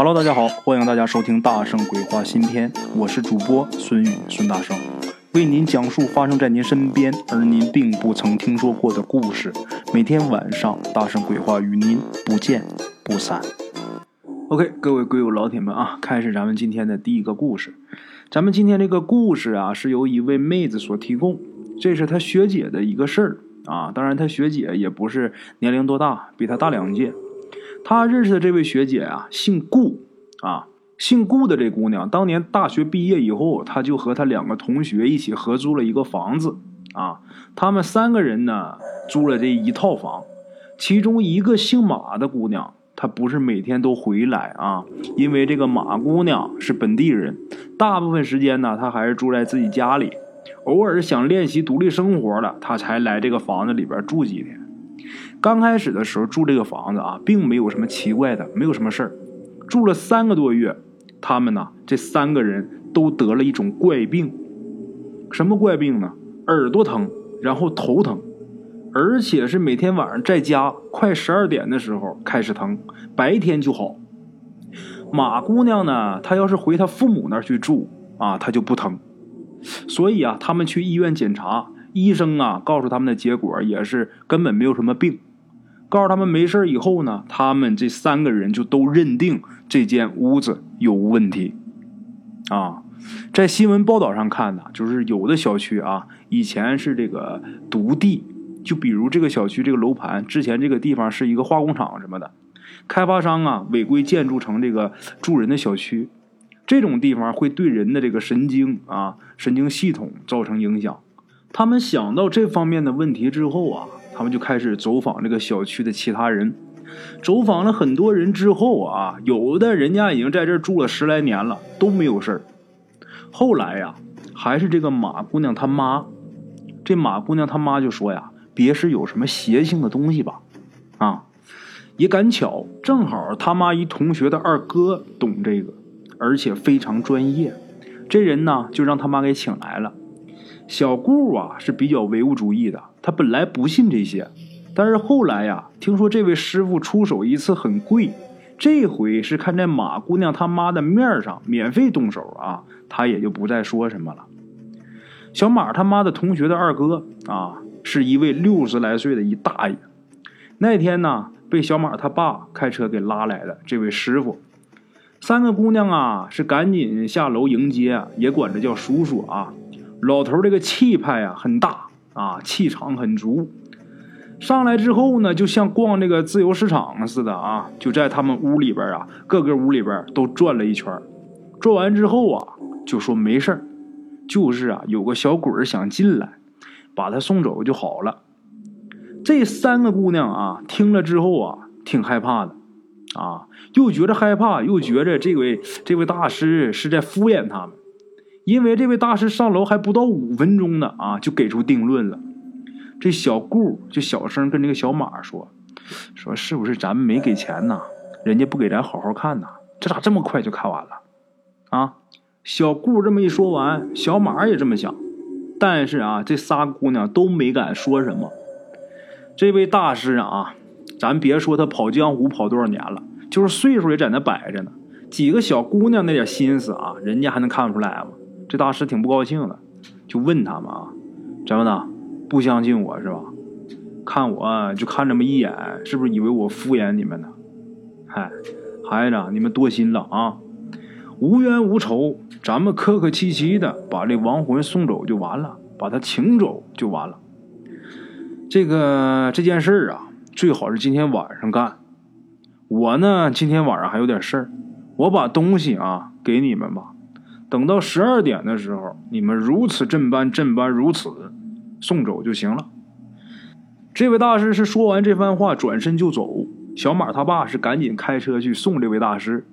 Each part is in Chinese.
Hello，大家好，欢迎大家收听《大圣鬼话》新篇，我是主播孙宇，孙大圣为您讲述发生在您身边而您并不曾听说过的故事。每天晚上，《大圣鬼话》与您不见不散。OK，各位鬼友老铁们啊，开始咱们今天的第一个故事。咱们今天这个故事啊，是由一位妹子所提供，这是她学姐的一个事儿啊。当然，她学姐也不是年龄多大，比她大两届。他认识的这位学姐啊，姓顾啊，姓顾的这姑娘，当年大学毕业以后，她就和她两个同学一起合租了一个房子啊。他们三个人呢，租了这一套房。其中一个姓马的姑娘，她不是每天都回来啊，因为这个马姑娘是本地人，大部分时间呢，她还是住在自己家里。偶尔想练习独立生活了，她才来这个房子里边住几天。刚开始的时候住这个房子啊，并没有什么奇怪的，没有什么事儿。住了三个多月，他们呢，这三个人都得了一种怪病。什么怪病呢？耳朵疼，然后头疼，而且是每天晚上在家快十二点的时候开始疼，白天就好。马姑娘呢，她要是回她父母那儿去住啊，她就不疼。所以啊，他们去医院检查，医生啊告诉他们的结果也是根本没有什么病。告诉他们没事以后呢，他们这三个人就都认定这间屋子有问题。啊，在新闻报道上看呢，就是有的小区啊，以前是这个独地，就比如这个小区这个楼盘之前这个地方是一个化工厂什么的，开发商啊违规建筑成这个住人的小区，这种地方会对人的这个神经啊神经系统造成影响。他们想到这方面的问题之后啊。他们就开始走访这个小区的其他人，走访了很多人之后啊，有的人家已经在这住了十来年了，都没有事儿。后来呀，还是这个马姑娘她妈，这马姑娘她妈就说呀：“别是有什么邪性的东西吧？”啊，也赶巧，正好他妈一同学的二哥懂这个，而且非常专业。这人呢，就让他妈给请来了。小顾啊，是比较唯物主义的。他本来不信这些，但是后来呀，听说这位师傅出手一次很贵，这回是看在马姑娘他妈的面上免费动手啊，他也就不再说什么了。小马他妈的同学的二哥啊，是一位六十来岁的一大爷。那天呢，被小马他爸开车给拉来的这位师傅，三个姑娘啊，是赶紧下楼迎接，也管着叫叔叔啊。老头这个气派啊，很大。啊，气场很足。上来之后呢，就像逛这个自由市场似的啊，就在他们屋里边啊，各个屋里边都转了一圈。转完之后啊，就说没事就是啊，有个小鬼想进来，把他送走就好了。这三个姑娘啊，听了之后啊，挺害怕的，啊，又觉得害怕，又觉着这位这位大师是在敷衍他们。因为这位大师上楼还不到五分钟呢，啊，就给出定论了。这小顾就小声跟这个小马说：“说是不是咱们没给钱呢？人家不给咱好好看呢？这咋这么快就看完了？”啊，小顾这么一说完，小马也这么想。但是啊，这仨姑娘都没敢说什么。这位大师啊，咱别说他跑江湖跑多少年了，就是岁数也在那摆着呢。几个小姑娘那点心思啊，人家还能看不出来吗？这大师挺不高兴的，就问他们啊：“怎么的，不相信我是吧？看我就看这么一眼，是不是以为我敷衍你们呢？嗨，孩子，你们多心了啊！无冤无仇，咱们客客气气的把这亡魂送走就完了，把他请走就完了。这个这件事儿啊，最好是今天晚上干。我呢，今天晚上还有点事儿，我把东西啊给你们吧。”等到十二点的时候，你们如此这般，这般如此，送走就行了。这位大师是说完这番话，转身就走。小马他爸是赶紧开车去送这位大师，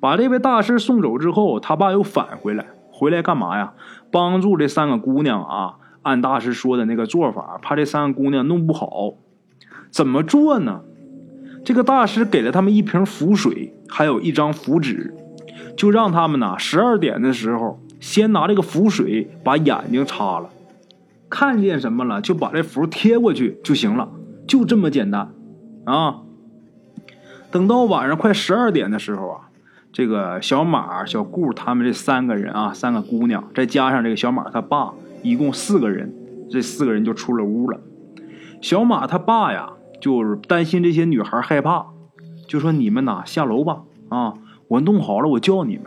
把这位大师送走之后，他爸又返回来，回来干嘛呀？帮助这三个姑娘啊，按大师说的那个做法，怕这三个姑娘弄不好。怎么做呢？这个大师给了他们一瓶符水，还有一张符纸。就让他们呐，十二点的时候先拿这个符水把眼睛擦了，看见什么了就把这符贴过去就行了，就这么简单，啊。等到晚上快十二点的时候啊，这个小马、小顾他们这三个人啊，三个姑娘，再加上这个小马他爸，一共四个人。这四个人就出了屋了。小马他爸呀，就是担心这些女孩害怕，就说：“你们呐，下楼吧，啊，我弄好了，我叫你们。”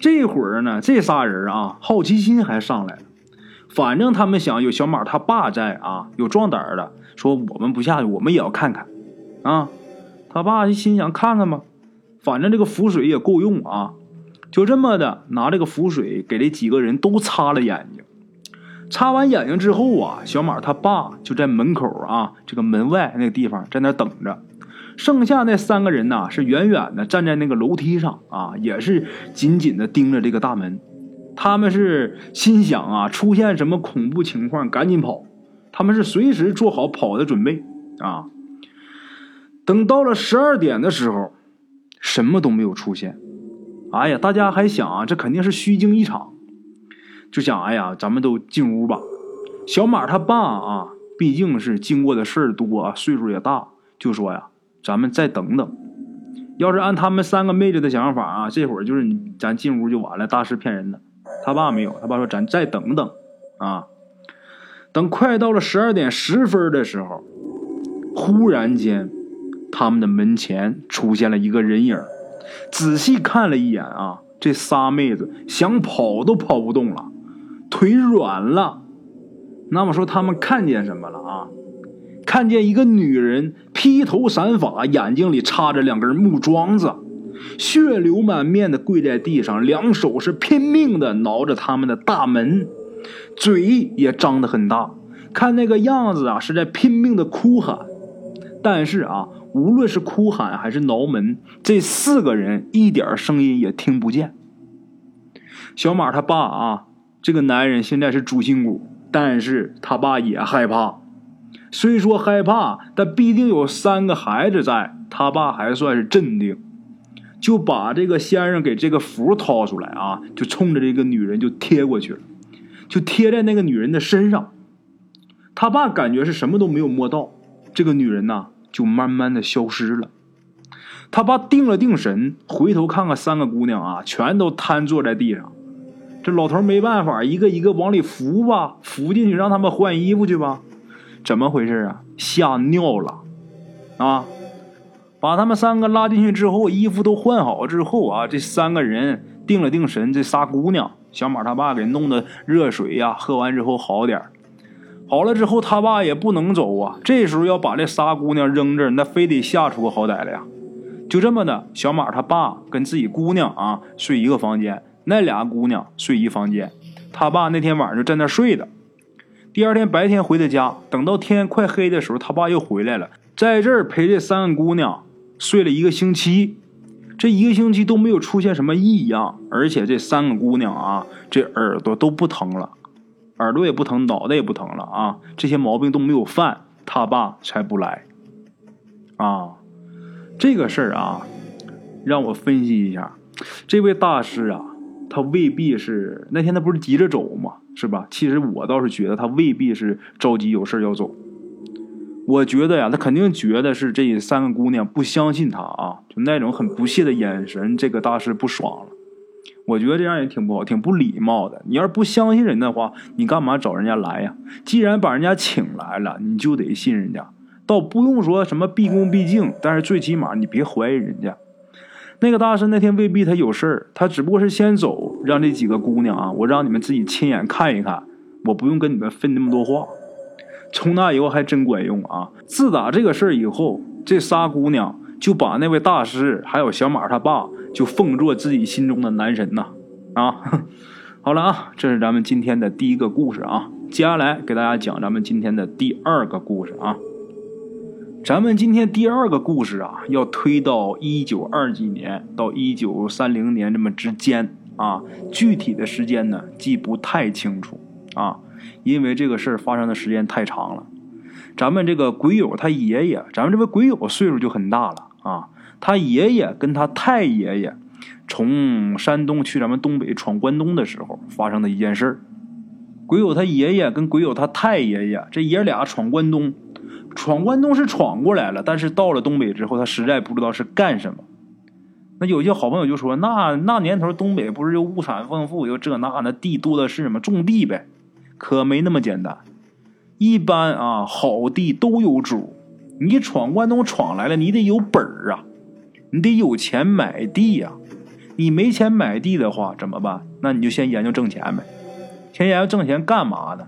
这会儿呢，这仨人啊，好奇心还上来了。反正他们想有小马他爸在啊，有壮胆的，说我们不下去，我们也要看看。啊，他爸就心想看看吧，反正这个符水也够用啊。就这么的拿这个符水给这几个人都擦了眼睛。擦完眼睛之后啊，小马他爸就在门口啊，这个门外那个地方在那等着。剩下那三个人呢，是远远的站在那个楼梯上啊，也是紧紧的盯着这个大门。他们是心想啊，出现什么恐怖情况赶紧跑。他们是随时做好跑的准备啊。等到了十二点的时候，什么都没有出现。哎呀，大家还想啊，这肯定是虚惊一场，就想哎呀，咱们都进屋吧。小马他爸啊，毕竟是经过的事儿多，岁数也大，就说呀。咱们再等等，要是按他们三个妹子的想法啊，这会儿就是你咱进屋就完了。大师骗人的，他爸没有，他爸说咱再等等啊。等快到了十二点十分的时候，忽然间，他们的门前出现了一个人影。仔细看了一眼啊，这仨妹子想跑都跑不动了，腿软了。那么说他们看见什么了啊？看见一个女人披头散发，眼睛里插着两根木桩子，血流满面的跪在地上，两手是拼命的挠着他们的大门，嘴也张得很大，看那个样子啊，是在拼命的哭喊。但是啊，无论是哭喊还是挠门，这四个人一点声音也听不见。小马他爸啊，这个男人现在是主心骨，但是他爸也害怕。虽说害怕，但毕竟有三个孩子在，他爸还算是镇定，就把这个先生给这个符掏出来啊，就冲着这个女人就贴过去了，就贴在那个女人的身上。他爸感觉是什么都没有摸到，这个女人呐就慢慢的消失了。他爸定了定神，回头看看三个姑娘啊，全都瘫坐在地上。这老头没办法，一个一个往里扶吧，扶进去让他们换衣服去吧。怎么回事啊？吓尿了，啊！把他们三个拉进去之后，衣服都换好之后啊，这三个人定了定神，这仨姑娘，小马他爸给弄的热水呀，喝完之后好点好了之后，他爸也不能走啊，这时候要把这仨姑娘扔这，那非得吓出个好歹来呀。就这么的，小马他爸跟自己姑娘啊睡一个房间，那俩姑娘睡一房间，他爸那天晚上就在那睡的。第二天白天回的家，等到天快黑的时候，他爸又回来了，在这儿陪这三个姑娘睡了一个星期。这一个星期都没有出现什么异样，而且这三个姑娘啊，这耳朵都不疼了，耳朵也不疼，脑袋也不疼了啊，这些毛病都没有犯，他爸才不来。啊，这个事儿啊，让我分析一下，这位大师啊，他未必是那天他不是急着走吗？是吧？其实我倒是觉得他未必是着急有事要走。我觉得呀，他肯定觉得是这三个姑娘不相信他啊，就那种很不屑的眼神，这个大师不爽了。我觉得这样也挺不好，挺不礼貌的。你要是不相信人的话，你干嘛找人家来呀？既然把人家请来了，你就得信人家。倒不用说什么毕恭毕敬，但是最起码你别怀疑人家。那个大师那天未必他有事儿，他只不过是先走，让这几个姑娘啊，我让你们自己亲眼看一看，我不用跟你们分那么多话。从那以后还真管用啊！自打这个事儿以后，这仨姑娘就把那位大师还有小马他爸就奉作自己心中的男神呐！啊，好了啊，这是咱们今天的第一个故事啊，接下来给大家讲咱们今天的第二个故事啊。咱们今天第二个故事啊，要推到一九二几年到一九三零年这么之间啊，具体的时间呢记不太清楚啊，因为这个事儿发生的时间太长了。咱们这个鬼友他爷爷，咱们这位鬼友岁数就很大了啊，他爷爷跟他太爷爷从山东去咱们东北闯关东的时候发生的一件事儿。鬼友他爷爷跟鬼友他太爷爷这爷俩闯关东。闯关东是闯过来了，但是到了东北之后，他实在不知道是干什么。那有些好朋友就说：“那那年头东北不是又物产丰富，又这那那地多的是吗？种地呗。”可没那么简单。一般啊，好地都有主，你闯关东闯来了，你得有本儿啊，你得有钱买地呀。你没钱买地的话怎么办？那你就先研究挣钱呗。先研究挣钱干嘛呢？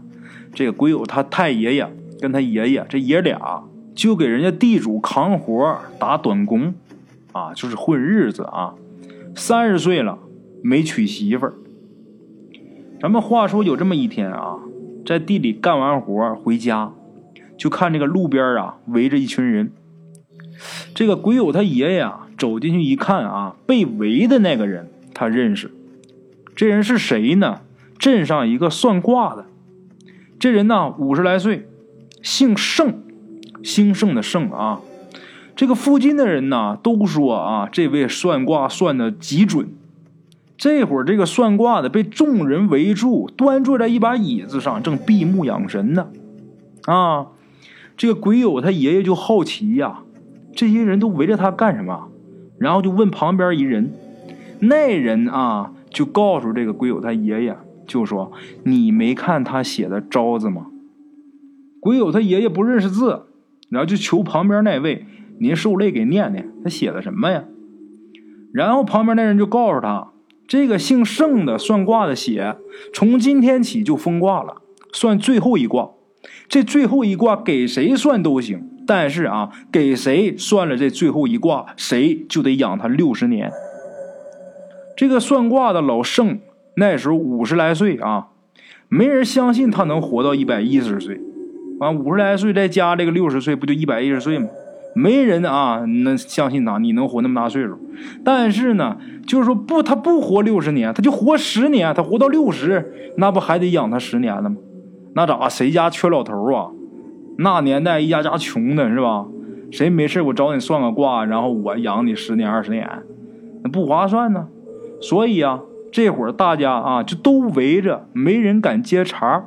这个鬼友他太爷爷跟他爷爷这爷俩就给人家地主扛活打短工。啊，就是混日子啊！三十岁了没娶媳妇儿。咱们话说有这么一天啊，在地里干完活回家，就看这个路边啊围着一群人。这个鬼友他爷爷啊走进去一看啊，被围的那个人他认识。这人是谁呢？镇上一个算卦的。这人呢五十来岁，姓盛，兴盛的盛啊。这个附近的人呢都说啊，这位算卦算的极准。这会儿，这个算卦的被众人围住，端坐在一把椅子上，正闭目养神呢。啊，这个鬼友他爷爷就好奇呀，这些人都围着他干什么？然后就问旁边一人，那人啊就告诉这个鬼友他爷爷，就说：“你没看他写的招子吗？”鬼友他爷爷不认识字，然后就求旁边那位。您受累给念念，他写的什么呀？然后旁边那人就告诉他，这个姓盛的算卦的写，从今天起就封卦了，算最后一卦。这最后一卦给谁算都行，但是啊，给谁算了这最后一卦，谁就得养他六十年。这个算卦的老盛那时候五十来岁啊，没人相信他能活到一百一十岁啊，五十来岁再加这个六十岁，不就一百一十岁吗？没人啊能相信他，你能活那么大岁数？但是呢，就是说不，他不活六十年，他就活十年，他活到六十，那不还得养他十年了吗？那咋？谁家缺老头啊？那年代一家家穷的是吧？谁没事我找你算个卦，然后我养你十年二十年，那不划算呢。所以啊，这会儿大家啊就都围着，没人敢接茬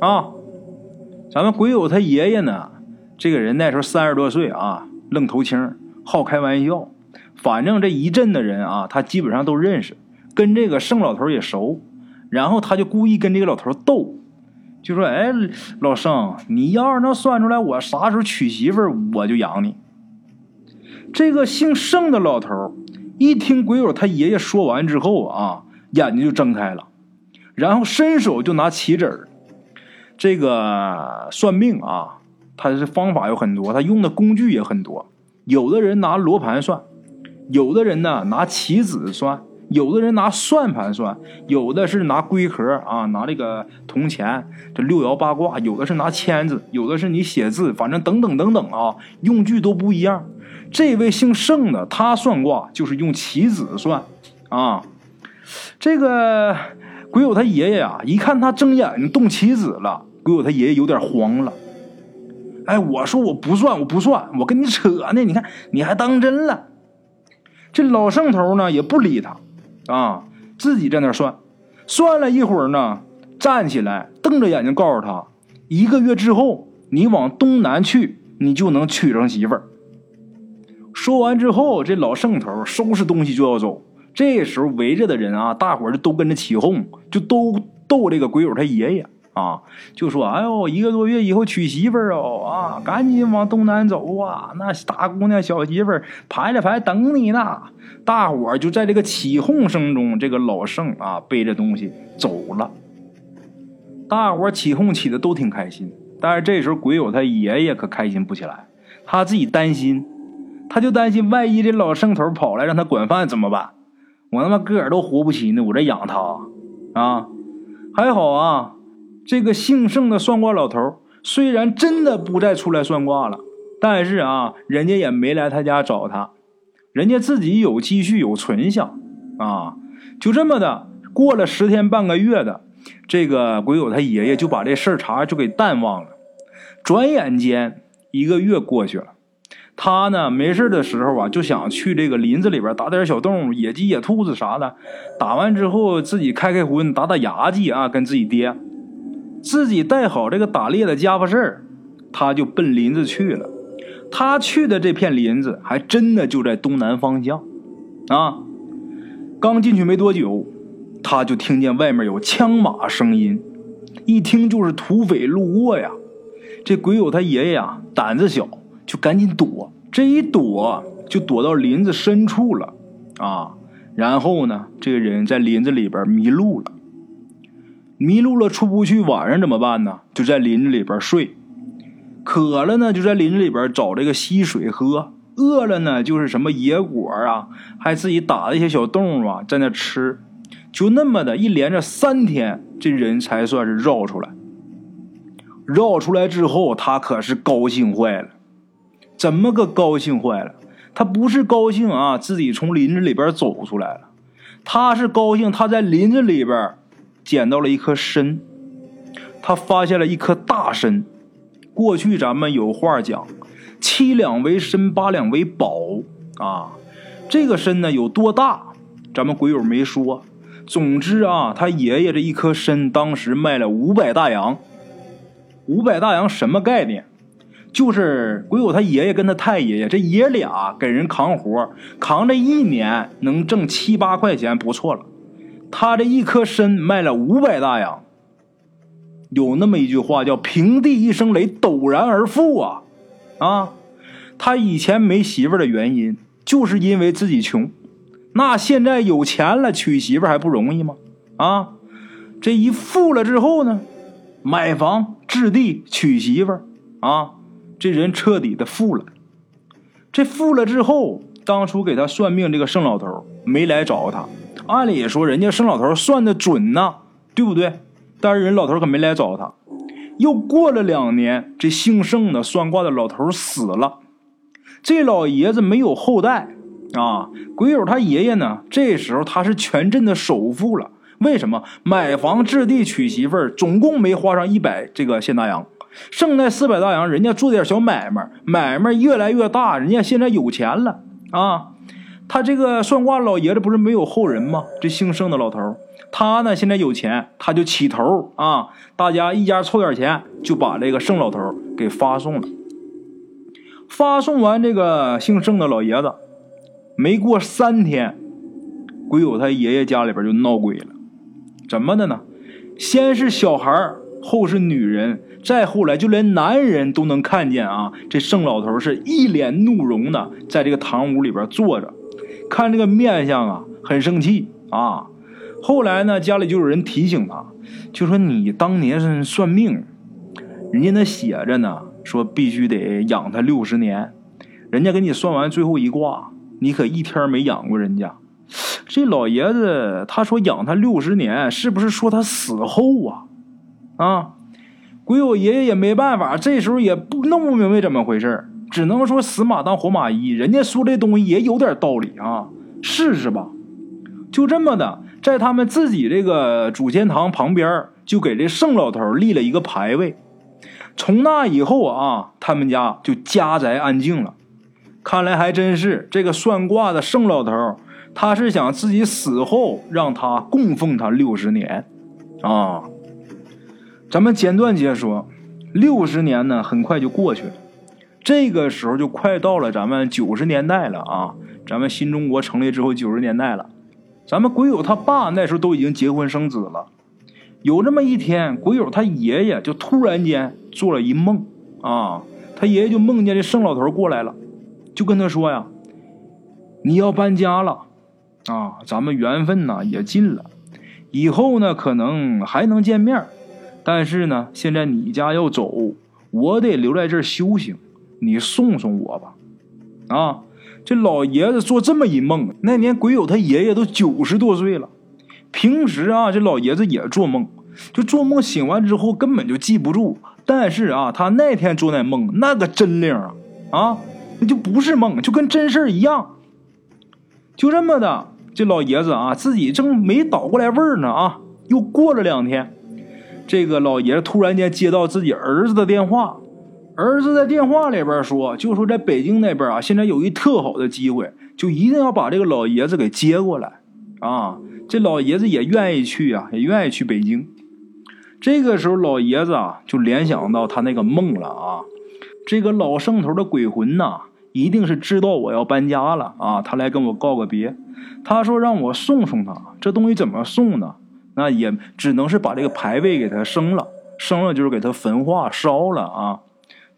啊。咱们鬼友他爷爷呢？这个人那时候三十多岁啊，愣头青，好开玩笑。反正这一阵的人啊，他基本上都认识，跟这个盛老头也熟。然后他就故意跟这个老头斗，就说：“哎，老盛，你要是能算出来我啥时候娶媳妇，我就养你。”这个姓盛的老头一听鬼友他爷爷说完之后啊，眼睛就睁开了，然后伸手就拿棋子儿，这个算命啊。他是方法有很多，他用的工具也很多。有的人拿罗盘算，有的人呢拿棋子算，有的人拿算盘算，有的是拿龟壳啊，拿这个铜钱，这六爻八卦，有的是拿签子，有的是你写字，反正等等等等啊，用具都不一样。这位姓盛的，他算卦就是用棋子算啊。这个鬼友他爷爷啊，一看他睁眼睛动棋子了，鬼友他爷爷有点慌了。哎，我说我不算，我不算，我跟你扯呢。你看，你还当真了？这老盛头呢也不理他，啊，自己在那算，算了一会儿呢，站起来，瞪着眼睛告诉他：一个月之后，你往东南去，你就能娶上媳妇儿。说完之后，这老圣头收拾东西就要走。这时候围着的人啊，大伙儿就都跟着起哄，就都逗这个鬼友他爷爷。啊，就说，哎呦，一个多月以后娶媳妇儿哦，啊，赶紧往东南走啊！那大姑娘、小媳妇儿排着排等你呢。大伙儿就在这个起哄声中，这个老圣啊背着东西走了。大伙儿起哄起的都挺开心，但是这时候鬼友他爷爷可开心不起来，他自己担心，他就担心万一这老圣头跑来让他管饭怎么办？我他妈个儿都活不起呢，我这养他啊，还好啊。这个姓盛的算卦老头虽然真的不再出来算卦了，但是啊，人家也没来他家找他，人家自己有积蓄有存下，啊，就这么的过了十天半个月的，这个鬼友他爷爷就把这事儿茬就给淡忘了。转眼间一个月过去了，他呢没事的时候啊，就想去这个林子里边打点小动物，野鸡、野兔子啥的，打完之后自己开开荤，打打牙祭啊，跟自己爹。自己带好这个打猎的家伙事儿，他就奔林子去了。他去的这片林子还真的就在东南方向。啊，刚进去没多久，他就听见外面有枪马声音，一听就是土匪路过呀。这鬼友他爷爷呀，胆子小，就赶紧躲。这一躲，就躲到林子深处了啊。然后呢，这个人在林子里边迷路了，迷路了出不去，晚上怎么办呢？就在林子里边睡。渴了呢，就在林子里边找这个溪水喝；饿了呢，就是什么野果啊，还自己打了一些小动物啊，在那吃。就那么的一连着三天，这人才算是绕出来。绕出来之后，他可是高兴坏了。怎么个高兴坏了？他不是高兴啊，自己从林子里边走出来了，他是高兴他在林子里边捡到了一颗参，他发现了一颗大参。过去咱们有话讲，七两为参，八两为宝啊。这个参呢有多大？咱们鬼友没说。总之啊，他爷爷这一颗参当时卖了五百大洋。五百大洋什么概念？就是鬼友他爷爷跟他太爷爷这爷俩给人扛活，扛这一年能挣七八块钱，不错了。他这一颗参卖了五百大洋。有那么一句话叫“平地一声雷，陡然而富”啊，啊，他以前没媳妇的原因，就是因为自己穷。那现在有钱了，娶媳妇还不容易吗？啊，这一富了之后呢？买房置地娶媳妇啊，这人彻底的富了。这富了之后，当初给他算命这个盛老头没来找他。按理说人家盛老头算的准呐，对不对？但是人老头可没来找他。又过了两年，这姓盛的算卦的老头死了，这老爷子没有后代啊。鬼友他爷爷呢，这时候他是全镇的首富了。为什么买房置地娶媳妇儿，总共没花上一百这个现大洋，剩那四百大洋，人家做点小买卖，买卖越来越大，人家现在有钱了啊！他这个算卦老爷子不是没有后人吗？这姓盛的老头，他呢现在有钱，他就起头啊，大家一家凑点钱，就把这个盛老头给发送了。发送完这个姓盛的老爷子，没过三天，鬼友他爷爷家里边就闹鬼了。怎么的呢？先是小孩后是女人，再后来就连男人都能看见啊！这盛老头是一脸怒容的，在这个堂屋里边坐着，看这个面相啊，很生气啊。后来呢，家里就有人提醒他，就说你当年是算命，人家那写着呢，说必须得养他六十年，人家给你算完最后一卦，你可一天没养过人家。这老爷子他说养他六十年，是不是说他死后啊？啊，鬼我爷爷也没办法，这时候也不弄不明白怎么回事只能说死马当活马医。人家说这东西也有点道理啊，试试吧。就这么的，在他们自己这个祖先堂旁边，就给这盛老头立了一个牌位。从那以后啊，他们家就家宅安静了。看来还真是这个算卦的盛老头。他是想自己死后让他供奉他六十年，啊，咱们简短解说，六十年呢很快就过去了，这个时候就快到了咱们九十年代了啊，咱们新中国成立之后九十年代了，咱们鬼友他爸那时候都已经结婚生子了，有这么一天，鬼友他爷爷就突然间做了一梦啊，他爷爷就梦见这盛老头过来了，就跟他说呀，你要搬家了。啊，咱们缘分呢也尽了，以后呢可能还能见面，但是呢，现在你家要走，我得留在这儿修行，你送送我吧。啊，这老爷子做这么一梦，那年鬼友他爷爷都九十多岁了，平时啊这老爷子也做梦，就做梦醒完之后根本就记不住，但是啊他那天做那梦那个真灵啊啊，那就不是梦，就跟真事一样。就这么的，这老爷子啊，自己正没倒过来味儿呢啊，又过了两天，这个老爷子突然间接到自己儿子的电话，儿子在电话里边说，就说在北京那边啊，现在有一特好的机会，就一定要把这个老爷子给接过来啊。这老爷子也愿意去啊，也愿意去北京。这个时候，老爷子啊就联想到他那个梦了啊，这个老圣头的鬼魂呐。一定是知道我要搬家了啊，他来跟我告个别。他说让我送送他，这东西怎么送呢？那也只能是把这个牌位给他升了，升了就是给他焚化烧了啊。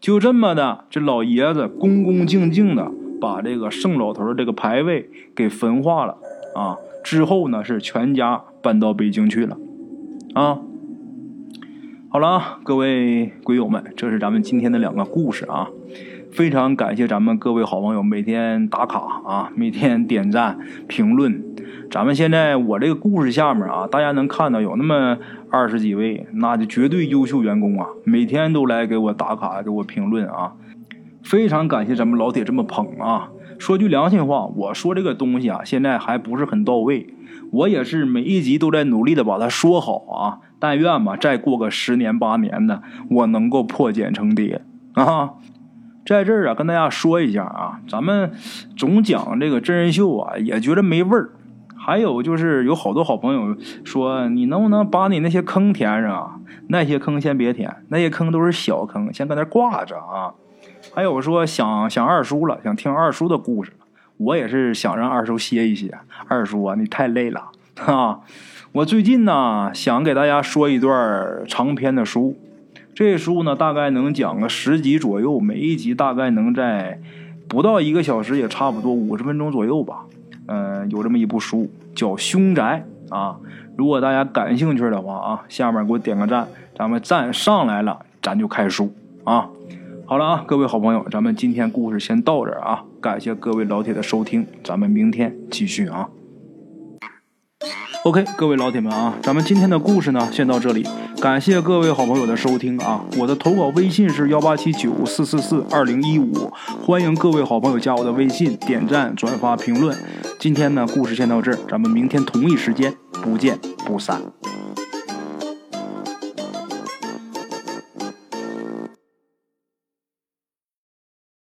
就这么的，这老爷子恭恭敬敬的把这个盛老头这个牌位给焚化了啊。之后呢，是全家搬到北京去了啊。好了啊，各位鬼友们，这是咱们今天的两个故事啊。非常感谢咱们各位好朋友每天打卡啊，每天点赞评论。咱们现在我这个故事下面啊，大家能看到有那么二十几位，那就绝对优秀员工啊，每天都来给我打卡，给我评论啊。非常感谢咱们老铁这么捧啊。说句良心话，我说这个东西啊，现在还不是很到位。我也是每一集都在努力的把它说好啊。但愿吧，再过个十年八年的，我能够破茧成蝶啊。在这儿啊，跟大家说一下啊，咱们总讲这个真人秀啊，也觉得没味儿。还有就是有好多好朋友说，你能不能把你那些坑填上？啊？那些坑先别填，那些坑都是小坑，先搁那挂着啊。还有说想想二叔了，想听二叔的故事我也是想让二叔歇一歇。二叔啊，你太累了啊！我最近呢，想给大家说一段长篇的书。这书呢，大概能讲个十集左右，每一集大概能在不到一个小时，也差不多五十分钟左右吧。嗯，有这么一部书叫《凶宅》啊。如果大家感兴趣的话啊，下面给我点个赞，咱们赞上来了，咱就开书啊。好了啊，各位好朋友，咱们今天故事先到这儿啊。感谢各位老铁的收听，咱们明天继续啊。OK，各位老铁们啊，咱们今天的故事呢，先到这里。感谢各位好朋友的收听啊！我的投稿微信是幺八七九四四四二零一五，欢迎各位好朋友加我的微信，点赞、转发、评论。今天呢，故事先到这儿，咱们明天同一时间不见不散。